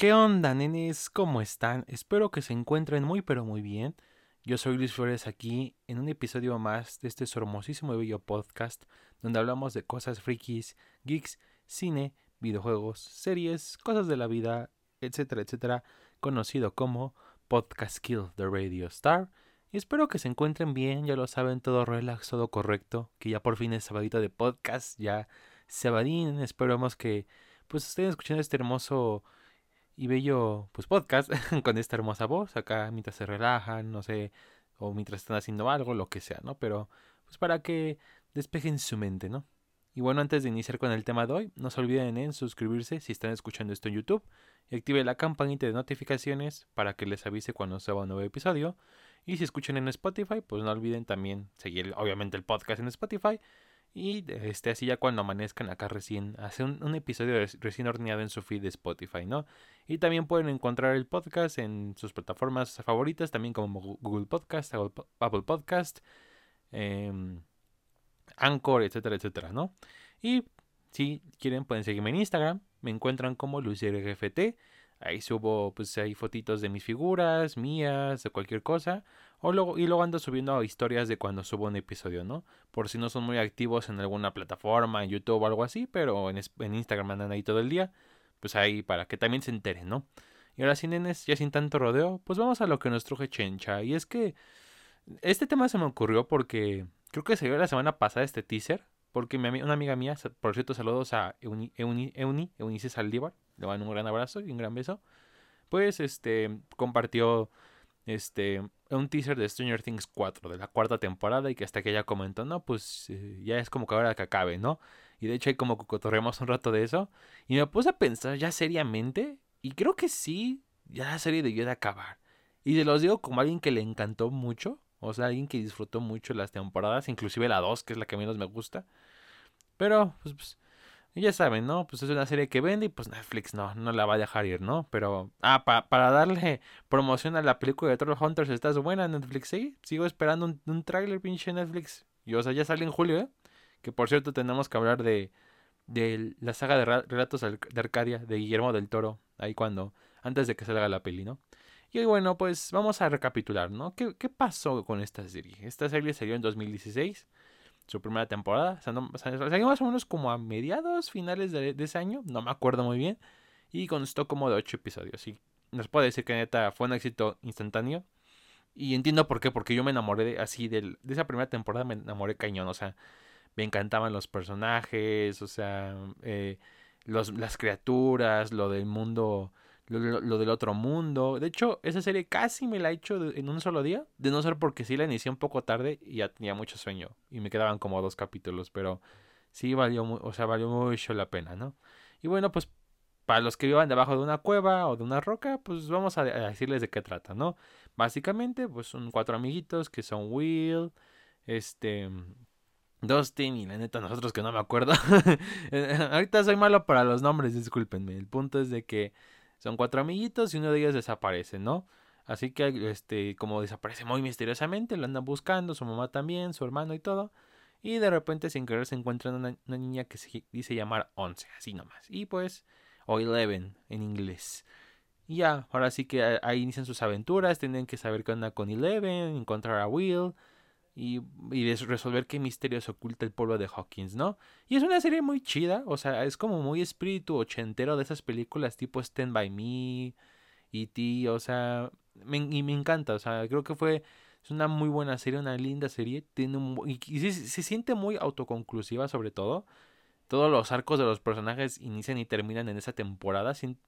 ¿Qué onda, nenes? ¿Cómo están? Espero que se encuentren muy pero muy bien. Yo soy Luis Flores aquí en un episodio más de este hermosísimo y bello podcast donde hablamos de cosas frikis, geeks, cine, videojuegos, series, cosas de la vida, etcétera, etcétera, conocido como Podcast Kill the Radio Star. Y espero que se encuentren bien, ya lo saben, todo relax, todo correcto, que ya por fin es sabadito de podcast, ya sabadín, esperamos que pues estén escuchando este hermoso y bello pues podcast con esta hermosa voz acá mientras se relajan, no sé, o mientras están haciendo algo, lo que sea, ¿no? Pero pues para que despejen su mente, ¿no? Y bueno, antes de iniciar con el tema de hoy, no se olviden en suscribirse si están escuchando esto en YouTube y active la campanita de notificaciones para que les avise cuando suba un nuevo episodio. Y si escuchan en Spotify, pues no olviden también seguir obviamente el podcast en Spotify y este, así ya cuando amanezcan acá recién, hace un, episodio recién horneado en su feed de Spotify, ¿no? Y también pueden encontrar el podcast en sus plataformas favoritas, también como Google Podcast, Apple Podcast, eh, Anchor, etcétera, etcétera, ¿no? Y si quieren pueden seguirme en Instagram, me encuentran como LuisRGFT. Ahí subo, pues hay fotitos de mis figuras, mías, de cualquier cosa. O luego, y luego ando subiendo historias de cuando subo un episodio, ¿no? Por si no son muy activos en alguna plataforma, en YouTube o algo así, pero en, en Instagram andan ahí todo el día. Pues ahí para que también se enteren, ¿no? Y ahora sin nenes, ya sin tanto rodeo, pues vamos a lo que nos truje Chencha. Y es que este tema se me ocurrió porque creo que se dio la semana pasada este teaser. Porque una amiga mía, por cierto, saludos a Euni, Euni, Euni Eunice Saldívar, le van un gran abrazo y un gran beso. Pues este compartió este un teaser de Stranger Things 4 de la cuarta temporada y que hasta que ella comentó, no, pues eh, ya es como que ahora que acabe, ¿no? Y de hecho hay como que cotorremos un rato de eso y me puse a pensar ya seriamente y creo que sí, ya la serie debió de acabar. Y se los digo como alguien que le encantó mucho, o sea, alguien que disfrutó mucho las temporadas, inclusive la 2, que es la que menos me gusta. Pero, pues, pues ya saben, ¿no? Pues es una serie que vende y pues Netflix no, no la va a dejar ir, ¿no? Pero, ah, para darle promoción a la película de Troll Hunters, ¿estás buena Netflix? Sí, sigo esperando un, un tráiler, pinche Netflix. Y, o sea, ya sale en julio, ¿eh? Que por cierto tenemos que hablar de, de la saga de relatos de Arcadia de Guillermo del Toro, ahí cuando, antes de que salga la peli, ¿no? Y bueno, pues vamos a recapitular, ¿no? ¿Qué, qué pasó con esta serie? Esta serie salió en 2016 su primera temporada. O sea, salió más o menos como a mediados, finales de, ese año, no me acuerdo muy bien. Y constó como de 8 episodios. Y nos puede decir que neta fue un éxito instantáneo. Y entiendo por qué, porque yo me enamoré así de, de esa primera temporada, me enamoré cañón. O sea, me encantaban los personajes, o sea, eh, los, las criaturas, lo del mundo lo, del otro mundo. De hecho, esa serie casi me la he hecho en un solo día. De no ser porque sí la inicié un poco tarde y ya tenía mucho sueño. Y me quedaban como dos capítulos. Pero sí valió, o sea, valió mucho la pena, ¿no? Y bueno, pues para los que vivan debajo de una cueva o de una roca, pues vamos a, decirles de qué trata, ¿no? Básicamente, pues son cuatro amiguitos que son Will, este, Dustin y la neta nosotros que no me acuerdo. Ahorita soy malo para los nombres, discúlpenme. El punto es de que son cuatro amiguitos y uno de ellos desaparece, ¿no? Así que, este, como desaparece muy misteriosamente, lo andan buscando, su mamá también, su hermano y todo. Y de repente, sin querer, se encuentran una, niña que se dice llamar 11, así nomás. Y pues, o 11 en inglés. Y ya, ahora sí que ahí inician sus aventuras, tienen que saber qué onda con Eleven, encontrar a Will, y, y resolver qué misterios oculta el pueblo de Hawkins, ¿no? Y es una serie muy chida, o sea, es como muy espíritu ochentero de esas películas tipo Stand By Me, E.T., o sea, me, y me encanta, o sea, creo que fue es una muy buena serie, una linda serie, tiene un, y, se, siente muy autoconclusiva sobre todo. Todos los arcos de los personajes inician y terminan en esa temporada. Sin,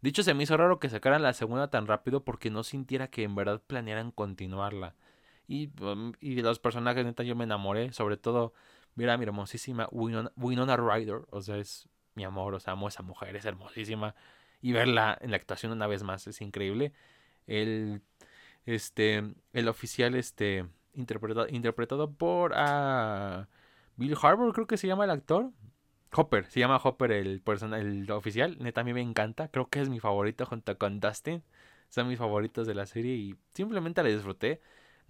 de se me hizo raro que sacaran la segunda tan rápido porque no sintiera que en verdad planearan continuarla. Y, um, y los personajes, neta, yo me enamoré. Sobre todo, mira mi hermosísima Winona, Ryder. O sea, es mi amor. O sea, amo a esa mujer, es hermosísima. Y verla en la actuación una vez más es increíble. El, este, el oficial, este, interpretado, interpretado por uh, Bill Harbour, creo que se llama el actor. Hopper, se llama Hopper el, persona, el oficial. Neta, a mí me encanta. Creo que es mi favorito junto con Dustin. Son mis favoritos de la serie y simplemente la disfruté.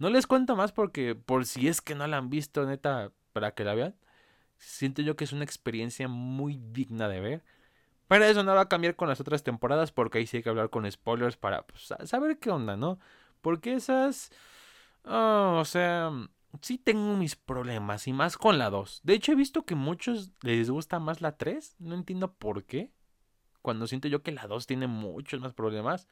No les cuento más porque por si es que no la han visto, neta, para que la vean. Siento yo que es una experiencia muy digna de ver. Pero eso no va a cambiar con las otras temporadas porque ahí sí hay que hablar con spoilers para pues, saber qué onda, ¿no? Porque esas... Oh, o sea, sí tengo mis problemas y más con la 2. De hecho he visto que muchos les gusta más la 3. No entiendo por qué. Cuando siento yo que la 2 tiene muchos más problemas.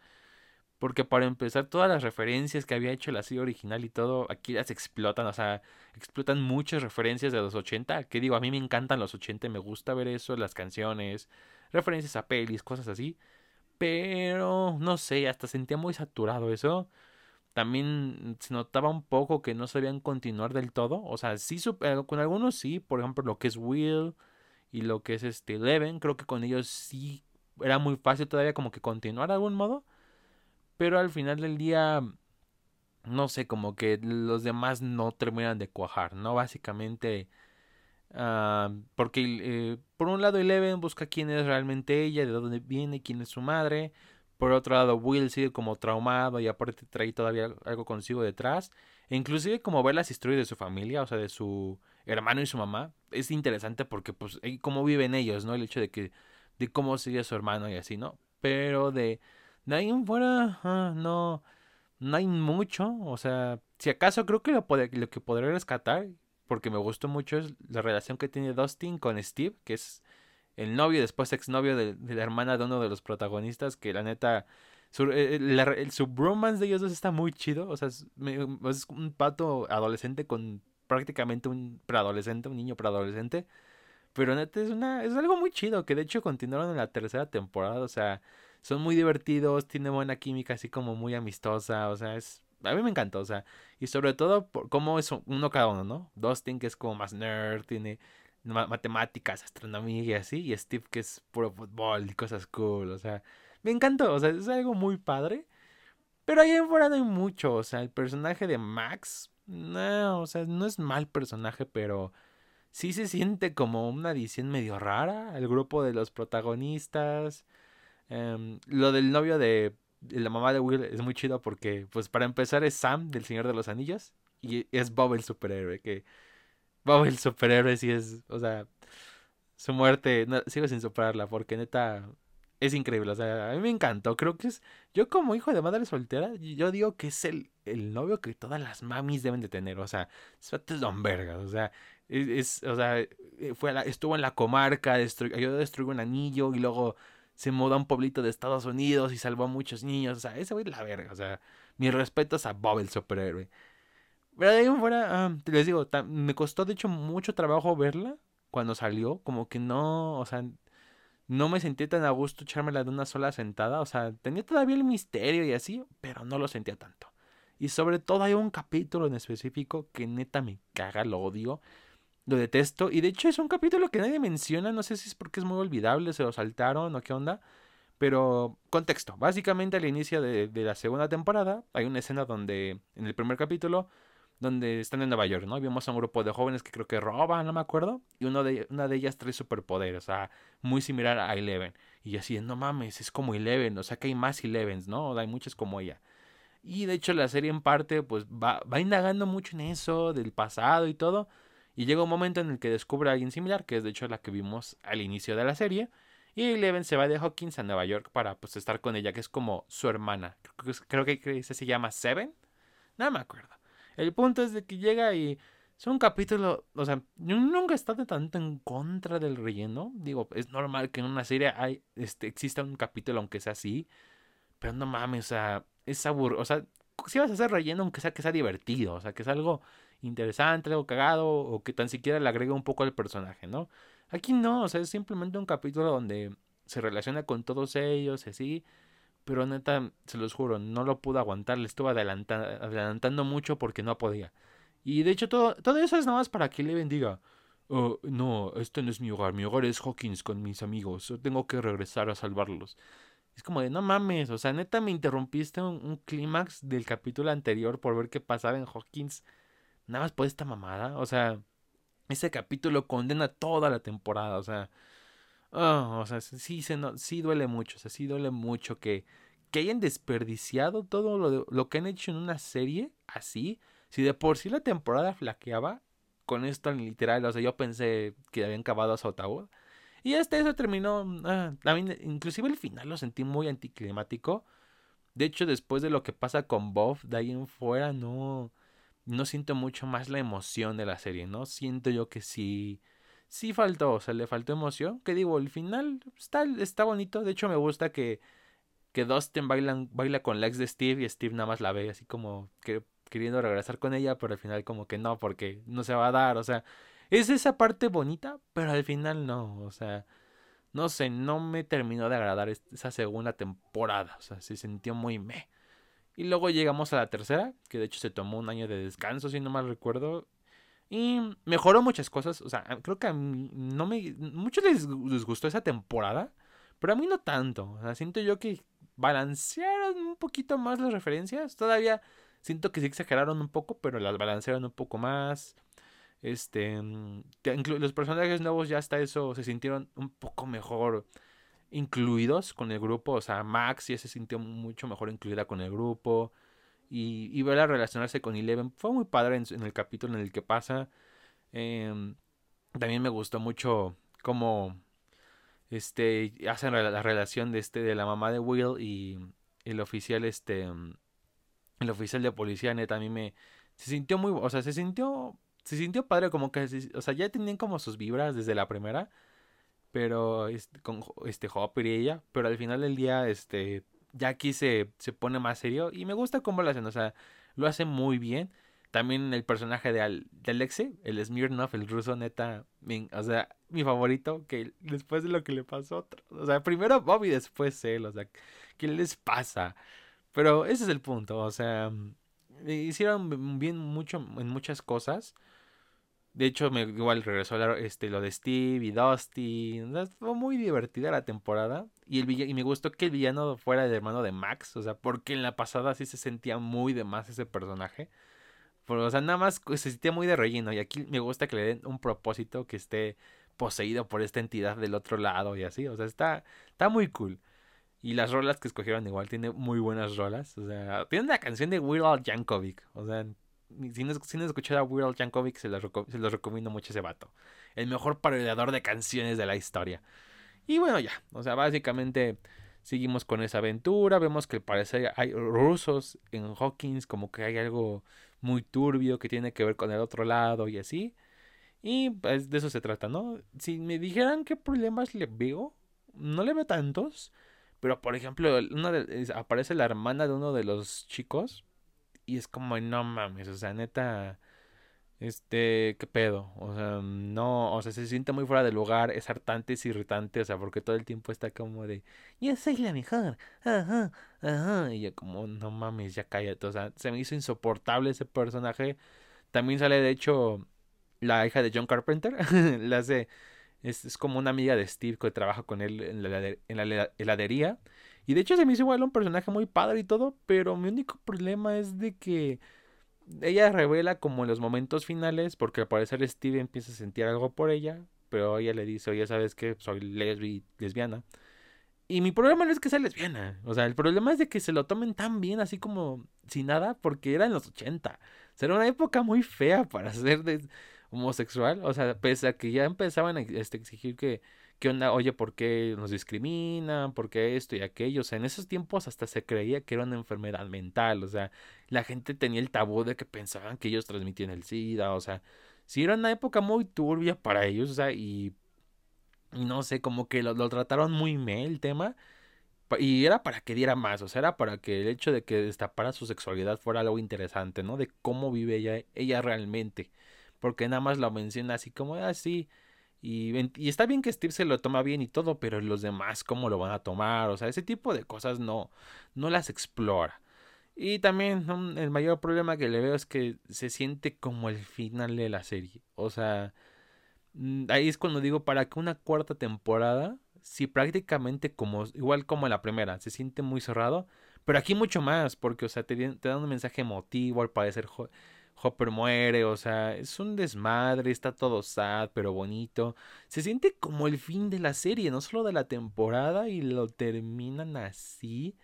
Porque para empezar, todas las referencias que había hecho la serie original y todo, aquí las explotan. O sea, explotan muchas referencias de los 80. Que digo, a mí me encantan los 80, me gusta ver eso, las canciones, referencias a pelis, cosas así. Pero, no sé, hasta sentía muy saturado eso. También se notaba un poco que no sabían continuar del todo. O sea, sí, eh, con algunos sí. Por ejemplo, lo que es Will y lo que es este Eleven. Creo que con ellos sí era muy fácil todavía como que continuar de algún modo. Pero al final del día, no sé, como que los demás no terminan de cuajar, ¿no? Básicamente, ah, porque eh, por un lado Eleven busca quién es realmente ella, de dónde viene, quién es su madre. Por otro lado, Will sigue como traumado y aparte trae todavía algo consigo detrás. E inclusive como ver las historias de su familia, o sea, de su hermano y su mamá, es interesante porque pues cómo viven ellos, ¿no? El hecho de que de cómo sigue su hermano y así, ¿no? Pero de de ahí en fuera, no, no hay mucho. O sea, si acaso creo que lo, lo que podré rescatar, porque me gustó mucho, es la relación que tiene Dustin con Steve, que es el novio después exnovio de, de la hermana de uno de los protagonistas, que la neta, su, eh, el, su bromance de ellos dos está muy chido. O sea, es, es, un pato adolescente con prácticamente un preadolescente, un niño preadolescente. Pero neta es una, es algo muy chido, que de hecho continuaron en la tercera temporada. O sea, son muy divertidos, tiene buena química, así como muy amistosa, o sea, es... A mí me encanta, o sea, y sobre todo por cómo es uno cada uno, ¿no? Dustin que es como más nerd, tiene matemáticas, astronomía y así, y Steve que es puro fútbol y cosas cool, o sea, me encantó, o sea, es algo muy padre. Pero ahí en fuera no hay mucho, o sea, el personaje de Max, no, o sea, no es mal personaje, pero sí se siente como una edición medio rara, el grupo de los protagonistas, Em, lo del novio de, la mamá de Will es muy chido porque, pues para empezar es Sam del Señor de los Anillos y es Bob el superhéroe, que Bob el superhéroe sí es, o sea, su muerte, sigo sin superarla porque neta es increíble, o sea, a mí me encantó, creo que es, yo como hijo de madre soltera, yo digo que es el, el novio que todas las mamis deben de tener, o sea, es verga, o sea, es, o sea, fue estuvo en la comarca, ayudó a destruir un anillo y luego se mudó a un pueblito de Estados Unidos y salvó a muchos niños. O sea, ese güey la verga. O sea, mis respetos a Bob el superhéroe. Pero de ahí fuera, ah, les digo, me costó de hecho mucho trabajo verla cuando salió. Como que no, o sea, no me sentí tan a gusto echármela de una sola sentada. O sea, tenía todavía el misterio y así, pero no lo sentía tanto. Y sobre todo hay un capítulo en específico que neta me caga, lo odio. Lo detesto. Y de hecho es un capítulo que nadie menciona. No sé si es porque es muy olvidable, se lo saltaron o qué onda. Pero contexto. Básicamente al inicio de, la segunda temporada hay una escena donde, en el primer capítulo, donde están en Nueva York, ¿no? Vimos a un grupo de jóvenes que creo que roban, no me acuerdo. Y uno de, una de ellas trae superpoderes, o sea, muy similar a Eleven. Y así, no mames, es como Eleven, o sea que hay más Elevens, ¿no? Hay muchas como ella. Y de hecho la serie en parte, pues va, va indagando mucho en eso, del pasado y todo. Y llega un momento en el que descubre a alguien similar, que es de hecho la que vimos al inicio de la serie. Y Eleven se va de Hawkins a Nueva York para pues estar con ella, que es como su hermana. Creo que, se llama Seven. No me acuerdo. El punto es de que llega y es un capítulo, o sea, yo nunca he estado tanto en contra del relleno. Digo, es normal que en una serie hay, este, exista un capítulo aunque sea así. Pero no mames, o sea, es aburrido. O sea, si vas a hacer relleno aunque sea que sea divertido, o sea, que es algo interesante, algo cagado, o que tan siquiera le agregue un poco al personaje, ¿no? Aquí no, o sea, es simplemente un capítulo donde se relaciona con todos ellos, así, pero neta, se los juro, no lo pude aguantar, le estuve adelantando mucho porque no podía. Y de hecho, todo, todo eso es nada más para que le bendiga. Oh, no, este no es mi hogar, mi hogar es Hawkins con mis amigos, tengo que regresar a salvarlos. Es como de, no mames, o sea, neta me interrumpiste un, un clímax del capítulo anterior por ver qué pasaba en Hawkins Nada más por esta mamada. O sea, ese capítulo condena toda la temporada. O sea, oh, o sea, sí, se no, sí duele mucho. O sea, sí duele mucho que, que hayan desperdiciado todo lo, lo que han hecho en una serie así. Si de por sí la temporada flaqueaba con esto en literal, o sea, yo pensé que habían cavado a su Y este eso terminó, ah, también, inclusive el final lo sentí muy anticlimático. De hecho, después de lo que pasa con Bob, de ahí en fuera no, no siento mucho más la emoción de la serie, ¿no? Siento yo que sí, sí faltó, o sea, le faltó emoción. Que digo, el final está, está bonito. De hecho, me gusta que, que Dustin baila, baila con la ex de Steve y Steve nada más la ve así como que queriendo regresar con ella, pero al final como que no, porque no se va a dar, o sea, es esa parte bonita, pero al final no, o sea, no sé, no me terminó de agradar esa segunda temporada, o sea, se sintió muy meh. Y luego llegamos a la tercera, que de hecho se tomó un año de descanso, si no mal recuerdo. Y mejoró muchas cosas. O sea, creo que a no me. Muchos les, gustó esa temporada. Pero a mí no tanto. O sea, siento yo que balancearon un poquito más las referencias. Todavía siento que sí exageraron un poco, pero las balancearon un poco más. Este. Mm, los personajes nuevos ya hasta eso se sintieron un poco mejor incluidos con el grupo. O sea, Max ya se sintió mucho mejor incluida con el grupo. Y, y verla relacionarse con Eleven fue muy padre en, el capítulo en el que pasa. Em, también me gustó mucho cómo este hacen la, relación de este de la mamá de Will y el oficial este el oficial de policía neta a mí me se sintió muy o sea se sintió se sintió padre como que o sea ya tenían como sus vibras desde la primera pero este, con este Hopper y ella, pero al final del día, este, ya aquí se, pone más serio y me gusta cómo lo hacen, o sea, lo hace muy bien. También el personaje de, Al, de Alexei, el Smirnov, el ruso, neta, o sea, mi favorito, que después de lo que le pasó, otro, o sea, primero Bobby, después él, o sea, ¿qué les pasa? Pero ese es el punto, o sea, hicieron bien mucho en muchas cosas. De hecho, me igual regresó este, lo de Steve y Dusty. Fue muy divertida la temporada. Y, el y me gustó que el villano fuera el hermano de Max. O sea, porque en la pasada sí se sentía muy de más ese personaje. o sea, nada más se sentía muy de relleno. Y aquí me gusta que le den un propósito que esté poseído por esta entidad del otro lado y así. O sea, está, está muy cool. Y las rolas que escogieron igual, tiene muy buenas rolas. O sea, tiene una canción de Weird Al Yankovic. O sea, si no, si no a Weird se los, se los recomiendo mucho ese vato. El mejor parodiador de canciones de la historia. Y bueno, ya. O sea, básicamente seguimos con esa aventura. Vemos que parece hay rusos en Hawkins, como que hay algo muy turbio que tiene que ver con el otro lado y así. Y pues de eso se trata, ¿no? Si me dijeran qué problemas le veo, no le veo tantos. Pero por ejemplo, una aparece la hermana de uno de los chicos y es como, no mames, o sea, neta, este, ¿qué pedo? O sea, no, o sea, se siente muy fuera de lugar, es hartante, es irritante, o sea, porque todo el tiempo está como de, yo soy la mejor, ajá, ajá, y yo como, no mames, ya cállate, o sea, se me hizo insoportable ese personaje. También sale, de hecho, la hija de John Carpenter, la hace, es, es, como una amiga de Steve que trabaja con él en la, en la heladería. Y de hecho se me hizo igual un personaje muy padre y todo, pero mi único problema es de que ella revela como en los momentos finales, porque al parecer Steve empieza a sentir algo por ella, pero ella le dice, oye, ¿sabes que Soy lesbi lesbiana. Y mi problema no es que sea lesbiana, o sea, el problema es de que se lo tomen tan bien, así como sin nada, porque era en los 80. Será una época muy fea para ser homosexual, o sea, pese a que ya empezaban a este, exigir que ¿qué onda? Oye, ¿por qué nos discriminan? ¿Por qué esto y aquello? O sea, en esos tiempos hasta se creía que era una enfermedad mental, o sea, la gente tenía el tabú de que pensaban que ellos transmitían el SIDA, o sea, sí era una época muy turbia para ellos, o sea, y, no sé, como que lo, trataron muy mal el tema. Y era para que diera más, o sea, era para que el hecho de que destapara su sexualidad fuera algo interesante, ¿no? De cómo vive ella, ella realmente. Porque nada más lo menciona así como. Ah, y, está bien que Steve se lo toma bien y todo, pero los demás, ¿cómo lo van a tomar? O sea, ese tipo de cosas no, no las explora. Y también el mayor problema que le veo es que se siente como el final de la serie. O sea, mm, ahí es cuando digo, para que una cuarta temporada, si prácticamente como, igual como la primera, se siente muy cerrado, pero aquí mucho más, porque, o sea, te, te dan un mensaje emotivo al parecer Hopper muere, o sea, es un desmadre, está todo sad, pero bonito. Se siente como el fin de la serie, no solo de la temporada, y lo terminan así.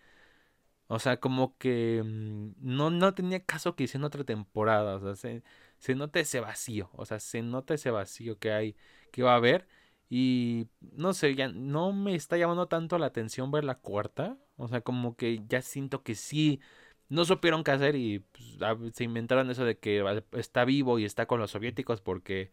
O sea, como que mm, no, no tenía caso que hicieran otra temporada. O sea, se, se nota ese vacío. O sea, se nota ese vacío que hay, que va a haber. Y no sé, ya no me está llamando tanto la atención ver la cuarta. O sea, como que ya siento que sí. No supieron qué hacer y pues, se inventaron eso de que está vivo y está con los soviéticos porque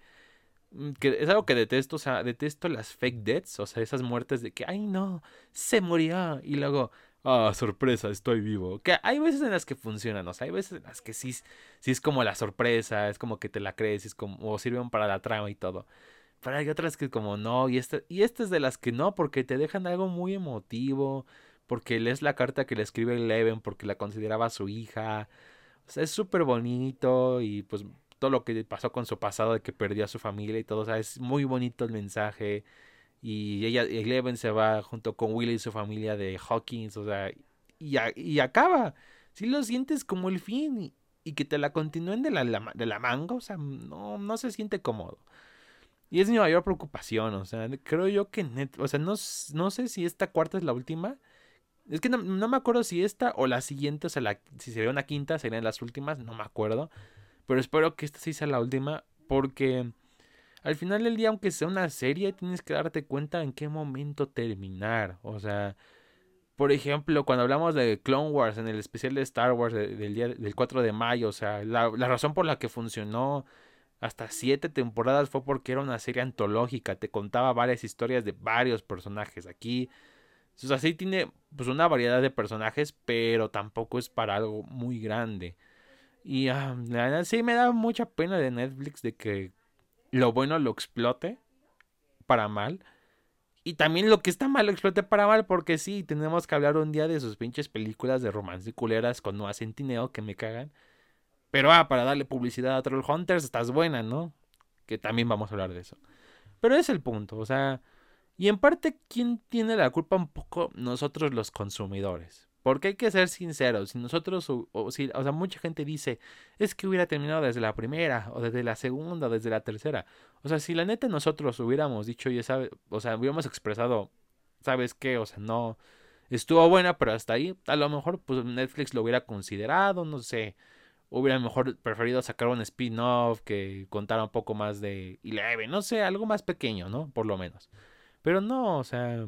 mm, es algo que detesto, o sea, detesto las fake deaths, o sea, esas muertes de que, ay no, se murió y luego, ah, sorpresa, estoy vivo. Que hay veces en las que funcionan, o sea, hay veces en las que sí, sí es como la sorpresa, es como que te la crees, es como, o sirven para la trama y todo. Pero hay otras que como no, y esta, y esta es de las que no, porque te dejan algo muy emotivo, porque lees la carta que le escribe Eleven, porque la consideraba su hija. O sea, es súper bonito y pues todo lo que pasó con su pasado de que perdió a su familia y todo, o sea, es muy bonito el mensaje. Y ella, Eleven se va junto con Willy y su familia de Hawkins, o sea, y, y acaba. Si lo sientes como el fin y, que te la continúen de la, de la manga, o sea, no, no se siente cómodo. Y es mi mayor preocupación, o sea, creo yo que, o sea, no, no sé si esta cuarta es la última. Es que no, me acuerdo si esta o la siguiente, o sea, la, si sería una quinta, serían las últimas, no me acuerdo. Pero espero que esta sí sea la última, porque al final del día, aunque sea una serie, tienes que darte cuenta en qué momento terminar. O sea, por ejemplo, cuando hablamos de Clone Wars en el especial de Star Wars del día del 4 de mayo, o sea, la, la razón por la que funcionó hasta siete temporadas fue porque era una serie antológica, te contaba varias historias de varios personajes. Aquí, o sea, sí tiene pues una variedad de personajes, pero tampoco es para algo muy grande. Y ah, la verdad sí me da mucha pena de Netflix de que lo bueno lo explote para mal. Y también lo que está mal lo explote para mal, porque sí, tenemos que hablar un día de sus pinches películas de romance y culeras con Noah Centineo que me cagan. Pero ah, para darle publicidad a Trollhunters estás buena, ¿no? Que también vamos a hablar de eso. Pero es el punto, o sea, y en parte, ¿quién tiene la culpa? Un poco nosotros los consumidores. Porque hay que ser sinceros, si nosotros, o, si, o sea, mucha gente dice, es que hubiera terminado desde la primera, o desde la segunda, o desde la tercera. O sea, si la neta nosotros hubiéramos dicho, ya sabes, o sea, hubiéramos expresado, ¿sabes qué? O sea, no, estuvo buena, pero hasta ahí, a lo mejor, pues Netflix lo hubiera considerado, no sé hubiera mejor preferido sacar un spin-off que contara un poco más de Eleven, no sé, algo más pequeño, ¿no? Por lo menos. Pero no, o sea,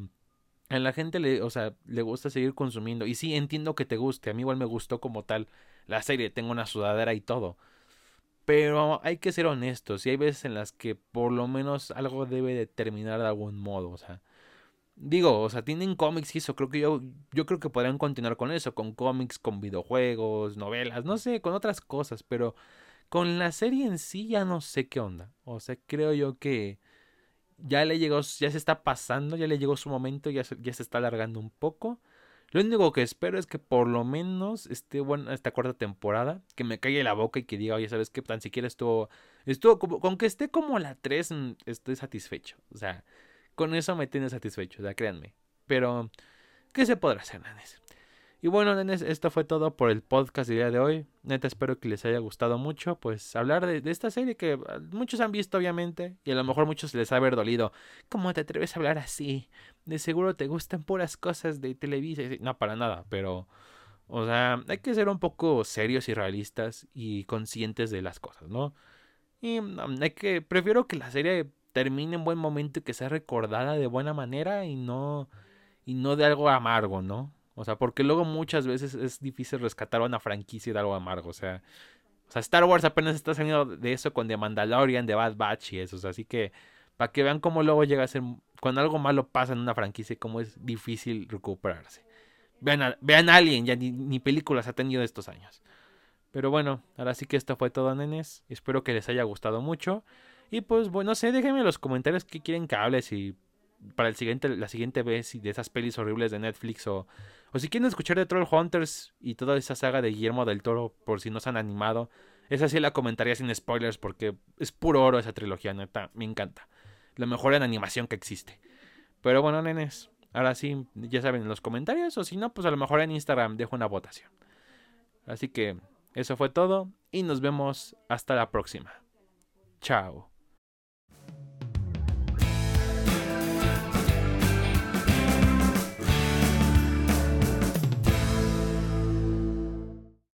a la gente le, o sea, le gusta seguir consumiendo. Y sí, entiendo que te guste, a mí igual me gustó como tal la serie, tengo una sudadera y todo. Pero hay que ser honestos, y hay veces en las que por lo menos algo debe de terminar de algún modo, o sea, Digo, o sea, tienen cómics y eso, creo que yo, yo creo que podrían continuar con eso, con cómics, con videojuegos, novelas, no sé, con otras cosas, pero con la serie en sí ya no sé qué onda. O sea, creo yo que ya le llegó, ya se está pasando, ya le llegó su momento, ya se, ya se está alargando un poco. Lo único que espero es que por lo menos esté buena esta cuarta temporada, que me calle la boca y que diga, oye, ¿sabes qué? Tan siquiera estuvo, estuvo como, con que esté como la 3, mm, estoy satisfecho. O sea, con eso me tiene satisfecho, ya créanme. Pero, ¿qué se podrá hacer, nenes? Y bueno, nenes, esto fue todo por el podcast del día de hoy. Neta, espero que les haya gustado mucho, pues, hablar de, esta serie que ah, muchos han visto, obviamente, y a lo mejor muchos les ha haber dolido. ¿Cómo te atreves a hablar así? De seguro te gustan puras cosas de Televisa. No, para nada, pero, o sea, hay que ser un poco serios y realistas y conscientes de las cosas, ¿no? Y mm, hay que, prefiero que la serie termine en buen momento y que sea recordada de buena manera y no y no de algo amargo, ¿no? O sea, porque luego muchas veces es difícil rescatar una franquicia de algo amargo, o sea, o sea, Star Wars apenas está saliendo de eso con The Mandalorian, The Bad Batch y eso, así que para que vean cómo luego llega a ser cuando algo malo pasa en una franquicia y cómo es difícil recuperarse. Vean, a, vean Alien, ya ni, películas ha tenido estos años. Pero bueno, ahora sí que esto fue todo, nenes. Espero que les haya gustado mucho. Y pues, bueno, no sé, déjenme en los comentarios qué quieren que hable, si para el siguiente, la siguiente vez, y de esas pelis horribles de Netflix, o, o si quieren escuchar de Troll Hunters y toda esa saga de Guillermo del Toro, por si no se han animado. Esa sí la comentaría sin spoilers, porque es puro oro esa trilogía, neta, me encanta. Lo mejor en animación que existe. Pero bueno, nenes, ahora sí, ya saben en los comentarios, o si no, pues a lo mejor en Instagram dejo una votación. Así que eso fue todo y nos vemos hasta la próxima. Chao.